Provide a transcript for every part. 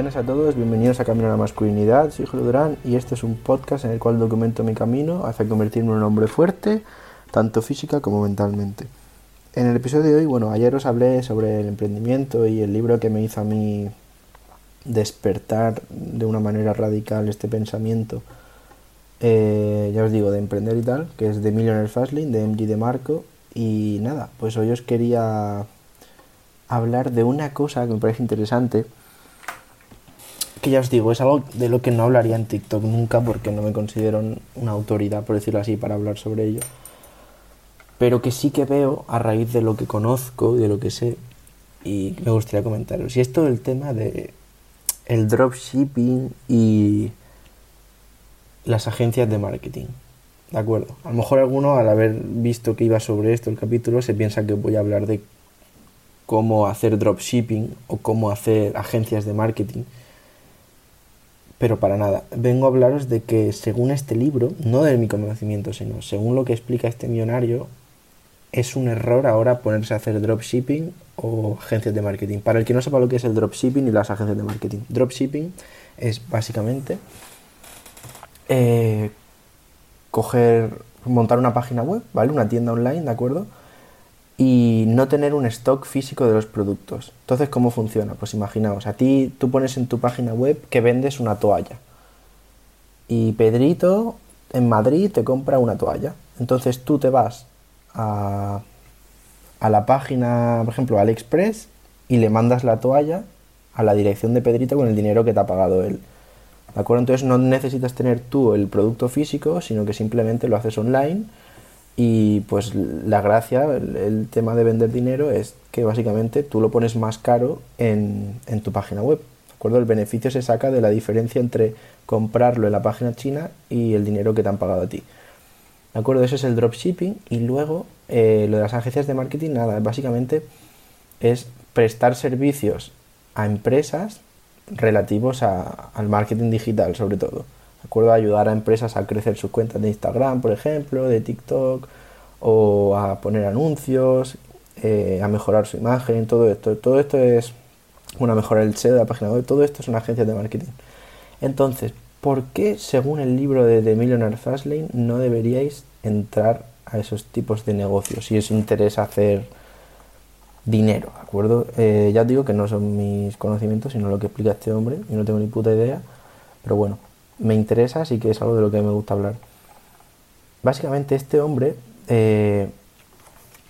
Buenas a todos, bienvenidos a Camino a la Masculinidad. Soy Julio Durán y este es un podcast en el cual documento mi camino hacia convertirme en un hombre fuerte, tanto física como mentalmente. En el episodio de hoy, bueno, ayer os hablé sobre el emprendimiento y el libro que me hizo a mí despertar de una manera radical este pensamiento, eh, ya os digo, de emprender y tal, que es de Millionaire Fastlane, de MG de Marco. Y nada, pues hoy os quería hablar de una cosa que me parece interesante que ya os digo, es algo de lo que no hablaría en TikTok nunca porque no me considero una autoridad, por decirlo así, para hablar sobre ello. Pero que sí que veo a raíz de lo que conozco y de lo que sé y me gustaría comentaros. Y esto el tema de el dropshipping y las agencias de marketing. ¿De acuerdo? A lo mejor alguno al haber visto que iba sobre esto el capítulo se piensa que voy a hablar de cómo hacer dropshipping o cómo hacer agencias de marketing pero para nada. Vengo a hablaros de que según este libro, no de mi conocimiento, sino según lo que explica este millonario, es un error ahora ponerse a hacer dropshipping o agencias de marketing. Para el que no sepa lo que es el dropshipping y las agencias de marketing. Dropshipping es básicamente eh, montar una página web, ¿vale? Una tienda online, ¿de acuerdo? Y no tener un stock físico de los productos. Entonces, ¿cómo funciona? Pues imaginaos, a ti tú pones en tu página web que vendes una toalla y Pedrito en Madrid te compra una toalla. Entonces tú te vas a, a la página, por ejemplo, AliExpress y le mandas la toalla a la dirección de Pedrito con el dinero que te ha pagado él. ¿De acuerdo? Entonces no necesitas tener tú el producto físico, sino que simplemente lo haces online y pues la gracia, el, tema de vender dinero es que básicamente tú lo pones más caro en, en tu página web. ¿De acuerdo? El beneficio se saca de la diferencia entre comprarlo en la página china y el dinero que te han pagado a ti. ¿De acuerdo? Eso es el dropshipping. Y luego eh, lo de las agencias de marketing, nada, básicamente es prestar servicios a empresas relativos a, al marketing digital, sobre todo acuerdo? Ayudar a empresas a crecer sus cuentas de Instagram, por ejemplo, de TikTok, o a poner anuncios, eh, a mejorar su imagen, todo esto. Todo esto es una mejora del SEO de la página web, todo esto es una agencia de marketing. Entonces, ¿por qué, según el libro de The Millionaire Fastlane, no deberíais entrar a esos tipos de negocios si os interesa hacer dinero, ¿de acuerdo? Eh, ya os digo que no son mis conocimientos, sino lo que explica este hombre, y no tengo ni puta idea, pero bueno, me interesa, así que es algo de lo que me gusta hablar. Básicamente este hombre eh,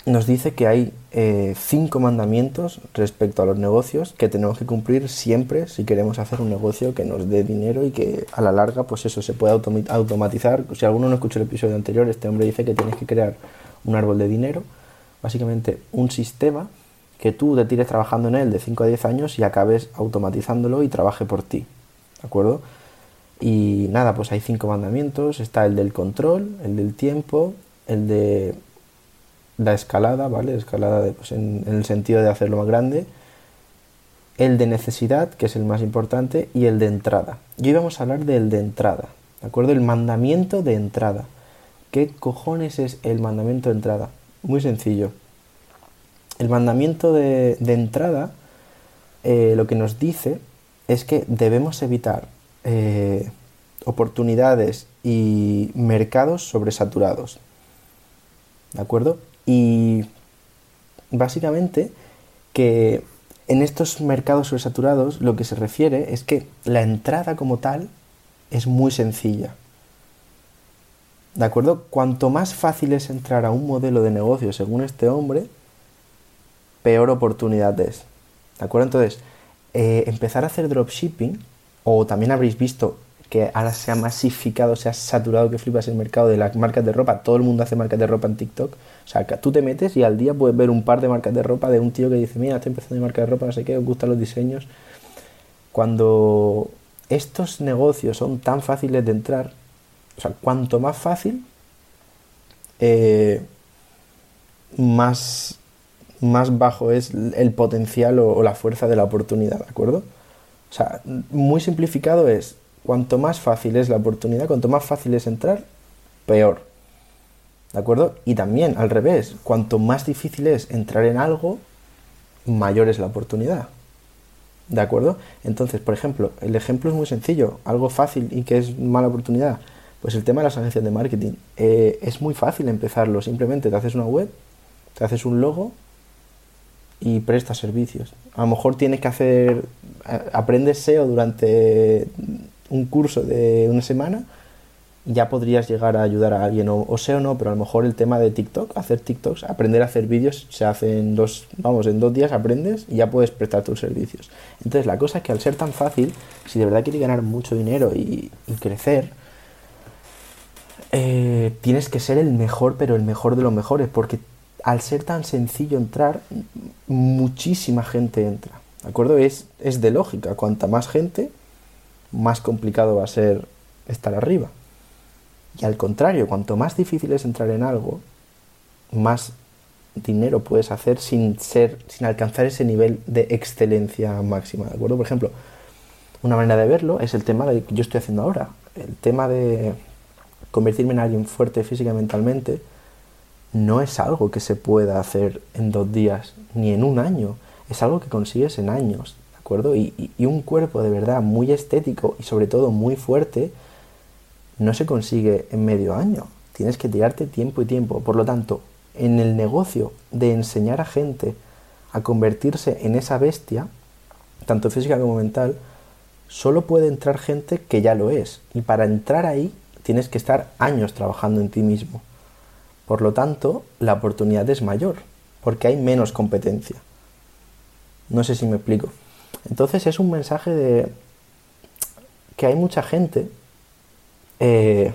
nos dice que hay eh, cinco mandamientos respecto a los negocios que tenemos que cumplir siempre si queremos hacer un negocio que nos dé dinero y que a la larga pues eso se pueda automatizar. Si alguno no escuchó el episodio anterior, este hombre dice que tienes que crear un árbol de dinero, básicamente un sistema que tú te tires trabajando en él de 5 a 10 años y acabes automatizándolo y trabaje por ti. ¿De acuerdo? Y nada, pues hay cinco mandamientos. Está el del control, el del tiempo, el de la escalada, ¿vale? Escalada pues en, el sentido de hacerlo más grande. El de necesidad, que es el más importante, y el de entrada. Y hoy vamos a hablar del de entrada, ¿de acuerdo? El mandamiento de entrada. ¿Qué cojones es el mandamiento de entrada? Muy sencillo. El mandamiento de, entrada eh, lo que nos dice es que debemos evitar eh, oportunidades y mercados sobresaturados. ¿De acuerdo? Y básicamente que en estos mercados sobresaturados lo que se refiere es que la entrada como tal es muy sencilla. ¿De acuerdo? Cuanto más fácil es entrar a un modelo de negocio según este hombre, peor oportunidad es. ¿De acuerdo? Entonces, eh, empezar a hacer dropshipping o también habréis visto que ahora se ha masificado, se ha saturado que flipas el mercado de las marcas de ropa. Todo el mundo hace marcas de ropa en TikTok. O sea, tú te metes y al día puedes ver un par de marcas de ropa de un tío que dice, mira, estoy empezando mi marca de ropa, no sé qué, os gustan los diseños. Cuando estos negocios son tan fáciles de entrar, o sea, cuanto más fácil, eh, más, más bajo es el potencial o la fuerza de la oportunidad, ¿de acuerdo? O sea, muy simplificado es, cuanto más fácil es la oportunidad, cuanto más fácil es entrar, peor. ¿De acuerdo? Y también al revés, cuanto más difícil es entrar en algo, mayor es la oportunidad. ¿De acuerdo? Entonces, por ejemplo, el ejemplo es muy sencillo, algo fácil y que es mala oportunidad. Pues el tema de las agencias de marketing. Eh, es muy fácil empezarlo, simplemente te haces una web, te haces un logo y prestas servicios. A lo mejor tienes que hacer, aprendes SEO durante un curso de una semana ya podrías llegar a ayudar a alguien, o, o sea o no, pero a lo mejor el tema de TikTok, hacer TikToks, aprender a hacer vídeos, se hace en dos, vamos, en dos días aprendes y ya puedes prestar tus servicios. Entonces la cosa es que al ser tan fácil, si de verdad quieres ganar mucho dinero y, crecer, eh, tienes que ser el mejor, pero el mejor de los mejores, porque al ser tan sencillo entrar, muchísima gente entra. ¿De acuerdo? Es, es de lógica. Cuanta más gente, más complicado va a ser estar arriba. Y al contrario, cuanto más difícil es entrar en algo, más dinero puedes hacer sin ser, sin alcanzar ese nivel de excelencia máxima, ¿de acuerdo? Por ejemplo, una manera de verlo es el tema de que yo estoy haciendo ahora. El tema de convertirme en alguien fuerte física y mentalmente no es algo que se pueda hacer en dos días ni en un año. Es algo que consigues en años, ¿de acuerdo? Y, y un cuerpo de verdad muy estético y sobre todo muy fuerte no se consigue en medio año. Tienes que tirarte tiempo y tiempo. Por lo tanto, en el negocio de enseñar a gente a convertirse en esa bestia, tanto física como mental, solo puede entrar gente que ya lo es. Y para entrar ahí tienes que estar años trabajando en ti mismo. Por lo tanto, la oportunidad es mayor, porque hay menos competencia. No sé si me explico. Entonces es un mensaje de que hay mucha gente eh,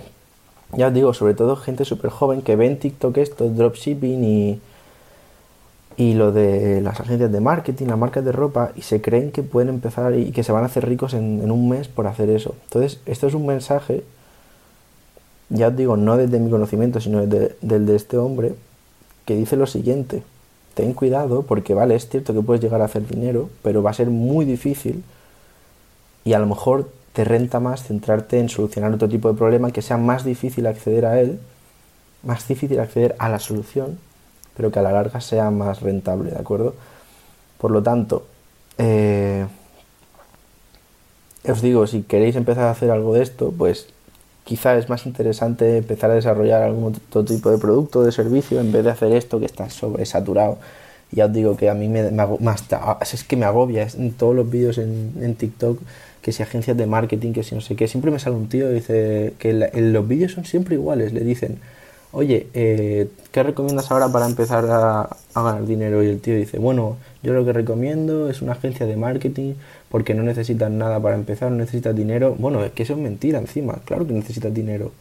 ya os digo, sobre todo gente súper joven que ve en TikTok esto, dropshipping y, y lo de las agencias de marketing, las marcas de ropa, y se creen que pueden empezar y que se van a hacer ricos en, un mes por hacer eso. Entonces, esto es un mensaje, ya os digo, no desde mi conocimiento, sino desde, del de este hombre, que dice lo siguiente, ten cuidado porque vale, es cierto que puedes llegar a hacer dinero, pero va a ser muy difícil y a lo mejor te renta más centrarte en solucionar otro tipo de problema que sea más difícil acceder a él, más difícil acceder a la solución, pero que a la larga sea más rentable, ¿de acuerdo? Por lo tanto, eh, os digo, si queréis empezar a hacer algo de esto, pues quizá es más interesante empezar a desarrollar algún otro tipo de producto de servicio en vez de hacer esto que está sobresaturado. Ya os digo que a mí me, más, es que me agobia en todos los vídeos en, en TikTok que si agencias de marketing, que si no sé qué. Siempre me sale un tío y dice que los vídeos son siempre iguales. Le dicen, oye, eh, ¿qué recomiendas ahora para empezar a, ganar dinero? Y el tío dice, bueno, yo lo que recomiendo es una agencia de marketing porque no necesitas nada para empezar, no necesitas dinero. Bueno, es que eso es mentira encima, claro que necesitas dinero.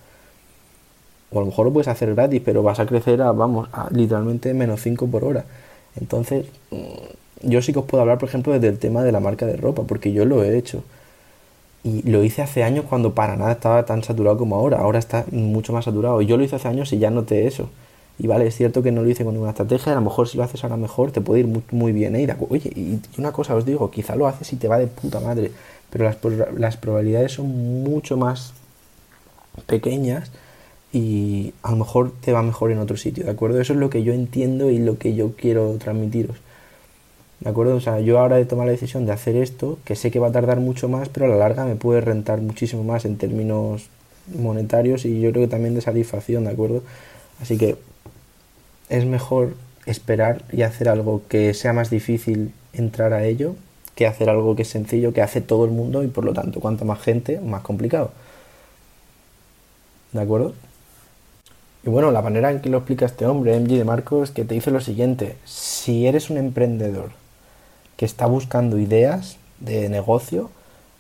O a lo mejor lo puedes hacer gratis, pero vas a crecer a, vamos, a literalmente menos 5 por hora. Entonces, mm, yo sí que os puedo hablar, por ejemplo, desde el tema de la marca de ropa, porque yo lo he hecho. Y lo hice hace años cuando para nada estaba tan saturado como ahora. Ahora está mucho más saturado. Yo lo hice hace años y ya noté eso. Y vale, es cierto que no lo hice con ninguna estrategia. A lo mejor si lo haces ahora mejor te puede ir muy, bien. ¿eh? Oye, y una cosa os digo, quizá lo haces y te va de puta madre. Pero las, las probabilidades son mucho más pequeñas y a lo mejor te va mejor en otro sitio, ¿de acuerdo? Eso es lo que yo entiendo y lo que yo quiero transmitiros. ¿De acuerdo? O sea, yo ahora he tomado la decisión de hacer esto, que sé que va a tardar mucho más, pero a la larga me puede rentar muchísimo más en términos monetarios y yo creo que también de satisfacción, ¿de acuerdo? Así que es mejor esperar y hacer algo que sea más difícil entrar a ello que hacer algo que es sencillo, que hace todo el mundo y por lo tanto, cuanto más gente, más complicado. ¿De acuerdo? Y bueno, la manera en que lo explica este hombre, MG de Marcos, que te dice lo siguiente, si eres un emprendedor que está buscando ideas de negocio,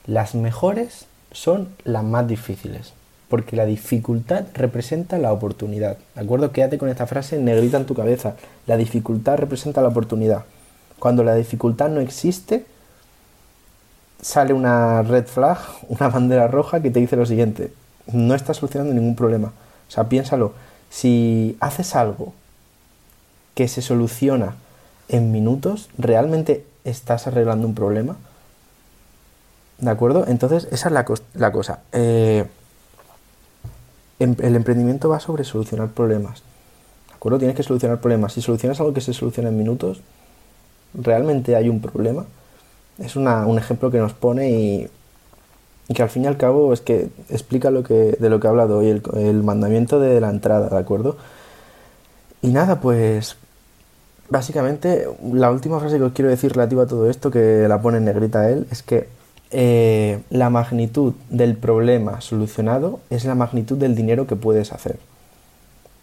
las mejores son las más difíciles, porque la dificultad representa la oportunidad. ¿De acuerdo? Quédate con esta frase negrita en tu cabeza. La dificultad representa la oportunidad. Cuando la dificultad no existe, sale una red flag, una bandera roja que te dice lo siguiente, no estás solucionando ningún problema. O sea, piénsalo, si haces algo que se soluciona en minutos, realmente estás arreglando un problema. ¿De acuerdo? Entonces, esa es la, cosa. Eh, em, el emprendimiento va sobre solucionar problemas. ¿De acuerdo? Tienes que solucionar problemas. Si solucionas algo que se soluciona en minutos, realmente hay un problema. Es un ejemplo que nos pone y, que al fin y al cabo es que explica lo que, de lo que he hablado hoy, el mandamiento de la entrada, ¿de acuerdo? Y nada, pues básicamente la última frase que os quiero decir relativa a todo esto, que la pone en negrita él, es que eh, la magnitud del problema solucionado es la magnitud del dinero que puedes hacer.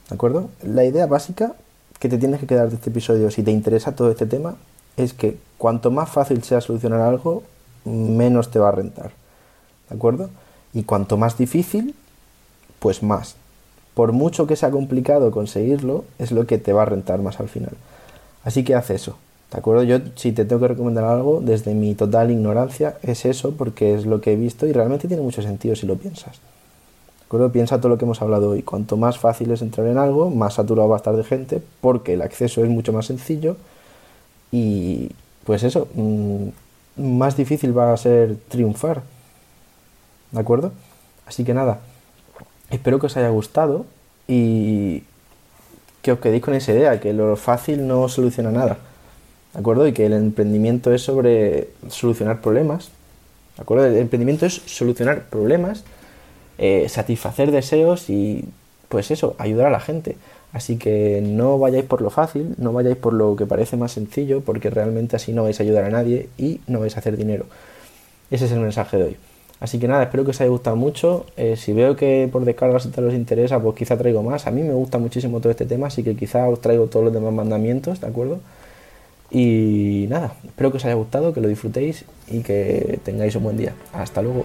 ¿De acuerdo? La idea básica que te tienes que quedar de este episodio, si te interesa todo este tema, es que cuanto más fácil sea solucionar algo, menos te va a rentar. ¿De acuerdo? Y cuanto más difícil, pues más. Por mucho que sea complicado conseguirlo, es lo que te va a rentar más al final. Así que haz eso. ¿De acuerdo? Yo, si te tengo que recomendar algo, desde mi total ignorancia, es eso, porque es lo que he visto y realmente tiene mucho sentido si lo piensas. ¿De acuerdo? Piensa todo lo que hemos hablado hoy. Cuanto más fácil es entrar en algo, más saturado va a estar de gente, porque el acceso es mucho más sencillo y, pues eso, mm, más difícil va a ser triunfar. ¿De acuerdo? Así que nada, espero que os haya gustado y que os quedéis con esa idea, que lo fácil no soluciona nada. ¿De acuerdo? Y que el emprendimiento es sobre solucionar problemas. ¿De acuerdo? El emprendimiento es solucionar problemas, eh, satisfacer deseos y, pues eso, ayudar a la gente. Así que no vayáis por lo fácil, no vayáis por lo que parece más sencillo, porque realmente así no vais a ayudar a nadie y no vais a hacer dinero. Ese es el mensaje de hoy. Así que nada, espero que os haya gustado mucho. Eh, si veo que por descarga si te os interesa, pues quizá traigo más. A mí me gusta muchísimo todo este tema, así que quizá os traigo todos los demás mandamientos, ¿de acuerdo? Y nada, espero que os haya gustado, que lo disfrutéis y que tengáis un buen día. Hasta luego.